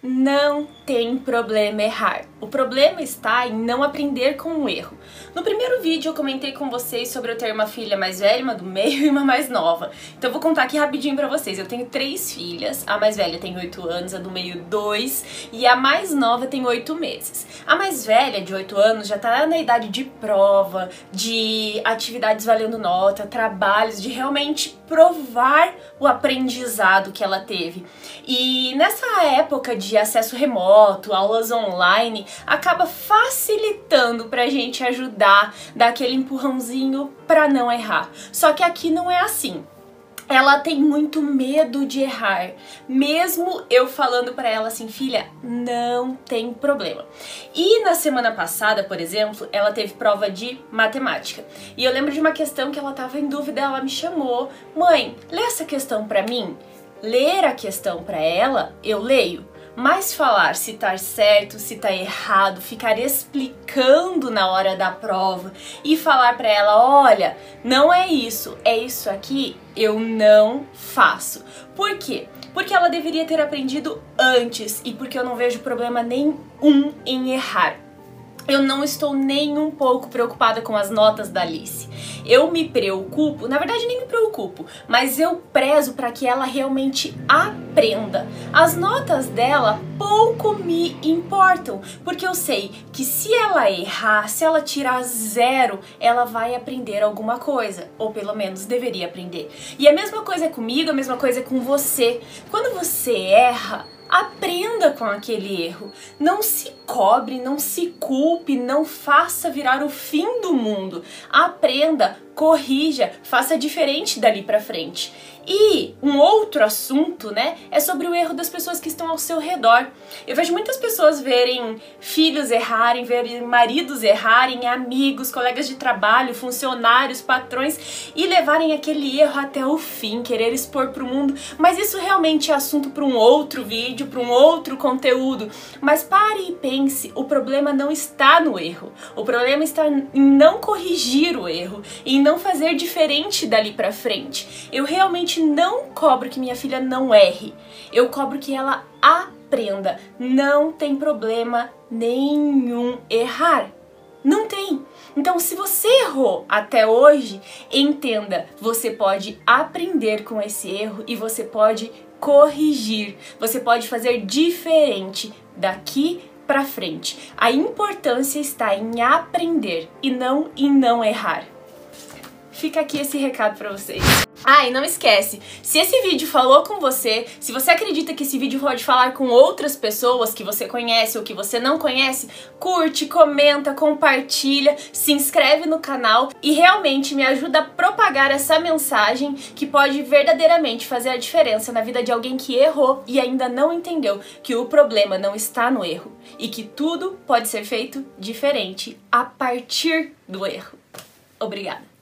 Não tem problema errar. O problema está em não aprender com o erro. No primeiro vídeo eu comentei com vocês sobre eu ter uma filha mais velha, uma do meio e uma mais nova. Então eu vou contar aqui rapidinho pra vocês. Eu tenho três filhas, a mais velha tem oito anos, a do meio dois e a mais nova tem oito meses. A mais velha, de oito anos, já tá na idade de prova, de atividades valendo nota, trabalhos, de realmente provar o aprendizado que ela teve. E nessa época de acesso remoto, aulas online, acaba facilitando pra gente ajudar, dar aquele empurrãozinho pra não errar. Só que aqui não é assim ela tem muito medo de errar, mesmo eu falando para ela assim, filha, não tem problema. E na semana passada, por exemplo, ela teve prova de matemática. E eu lembro de uma questão que ela tava em dúvida, ela me chamou: "Mãe, lê essa questão para mim?" Ler a questão para ela, eu leio. Mas falar se tá certo, se tá errado, ficar explicando na hora da prova e falar para ela, olha, não é isso, é isso aqui, eu não faço. Por quê? Porque ela deveria ter aprendido antes e porque eu não vejo problema nenhum em errar eu não estou nem um pouco preocupada com as notas da Alice. Eu me preocupo, na verdade nem me preocupo, mas eu prezo para que ela realmente aprenda. As notas dela pouco me importam, porque eu sei que se ela errar, se ela tirar zero, ela vai aprender alguma coisa, ou pelo menos deveria aprender. E a mesma coisa é comigo, a mesma coisa é com você. Quando você erra, Aprenda com aquele erro. Não se cobre, não se culpe, não faça virar o fim do mundo. Aprenda, corrija, faça diferente dali para frente. E um outro assunto, né, é sobre o erro das pessoas que estão ao seu redor. Eu vejo muitas pessoas verem filhos errarem, verem maridos errarem, amigos, colegas de trabalho, funcionários, patrões e levarem aquele erro até o fim, querer expor para o mundo. Mas isso realmente é assunto para um outro vídeo, para um outro conteúdo. Mas pare e pense, o problema não está no erro. O problema está em não corrigir o erro, em não fazer diferente dali para frente. Eu realmente não cobro que minha filha não erre, eu cobro que ela aprenda. Não tem problema nenhum errar. Não tem. Então, se você errou até hoje, entenda, você pode aprender com esse erro e você pode corrigir. Você pode fazer diferente daqui para frente. A importância está em aprender e não em não errar. Fica aqui esse recado para vocês. Ah, e não esquece, se esse vídeo falou com você, se você acredita que esse vídeo pode falar com outras pessoas que você conhece ou que você não conhece, curte, comenta, compartilha, se inscreve no canal e realmente me ajuda a propagar essa mensagem que pode verdadeiramente fazer a diferença na vida de alguém que errou e ainda não entendeu que o problema não está no erro e que tudo pode ser feito diferente a partir do erro. Obrigada.